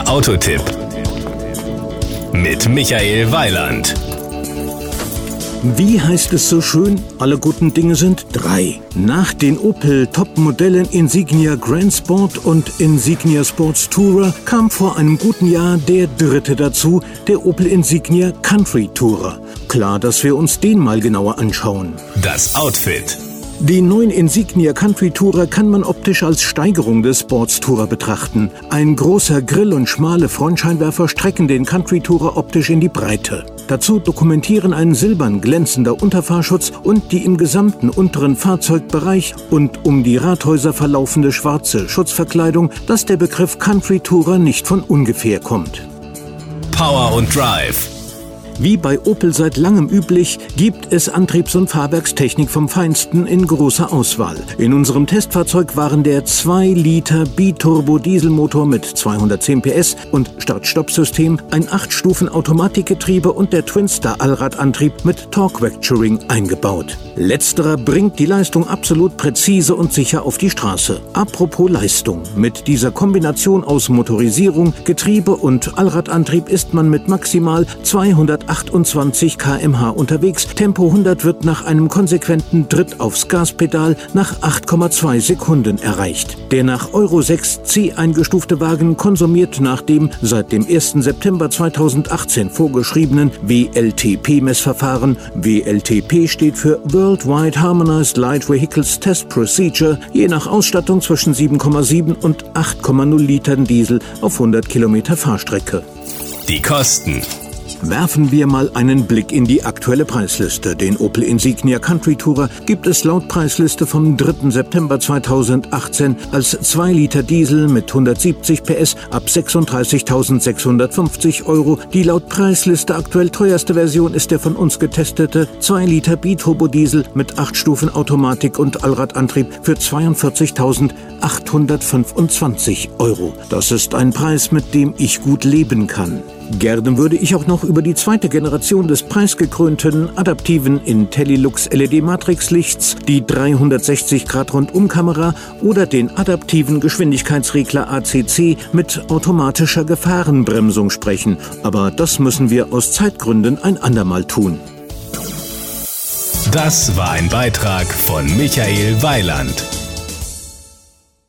Der Autotipp mit Michael Weiland. Wie heißt es so schön? Alle guten Dinge sind drei. Nach den Opel Top-Modellen Insignia Grand Sport und Insignia Sports Tourer kam vor einem guten Jahr der dritte dazu, der Opel Insignia Country Tourer. Klar, dass wir uns den mal genauer anschauen. Das Outfit. Den neuen Insignia Country Tourer kann man optisch als Steigerung des Sports Tourer betrachten. Ein großer Grill und schmale Frontscheinwerfer strecken den Country Tourer optisch in die Breite. Dazu dokumentieren ein silbern glänzender Unterfahrschutz und die im gesamten unteren Fahrzeugbereich und um die Rathäuser verlaufende schwarze Schutzverkleidung, dass der Begriff Country Tourer nicht von ungefähr kommt. Power und Drive. Wie bei Opel seit langem üblich, gibt es Antriebs- und Fahrwerkstechnik vom Feinsten in großer Auswahl. In unserem Testfahrzeug waren der 2 Liter Biturbo-Dieselmotor mit 210 PS und Start-Stopp-System, ein 8-Stufen-Automatikgetriebe und der Twinstar-Allradantrieb mit Torque-Vectoring eingebaut. Letzterer bringt die Leistung absolut präzise und sicher auf die Straße. Apropos Leistung. Mit dieser Kombination aus Motorisierung, Getriebe und Allradantrieb ist man mit maximal 200 28 km/h unterwegs. Tempo 100 wird nach einem konsequenten Tritt aufs Gaspedal nach 8,2 Sekunden erreicht. Der nach Euro 6 C eingestufte Wagen konsumiert nach dem seit dem 1. September 2018 vorgeschriebenen WLTP-Messverfahren. WLTP steht für Worldwide Harmonized Light Vehicles Test Procedure, je nach Ausstattung zwischen 7,7 und 8,0 Litern Diesel auf 100 Kilometer Fahrstrecke. Die Kosten. Werfen wir mal einen Blick in die aktuelle Preisliste. Den Opel Insignia Country Tourer gibt es laut Preisliste vom 3. September 2018 als 2 Liter Diesel mit 170 PS ab 36.650 Euro. Die laut Preisliste aktuell teuerste Version ist der von uns getestete 2 Liter Biturbo Diesel mit 8 Stufen Automatik und Allradantrieb für 42.825 Euro. Das ist ein Preis, mit dem ich gut leben kann. Gerne würde ich auch noch über die zweite Generation des preisgekrönten adaptiven IntelliLux LED Matrixlichts, die 360 Grad Rundumkamera oder den adaptiven Geschwindigkeitsregler ACC mit automatischer Gefahrenbremsung sprechen, aber das müssen wir aus Zeitgründen ein andermal tun. Das war ein Beitrag von Michael Weiland.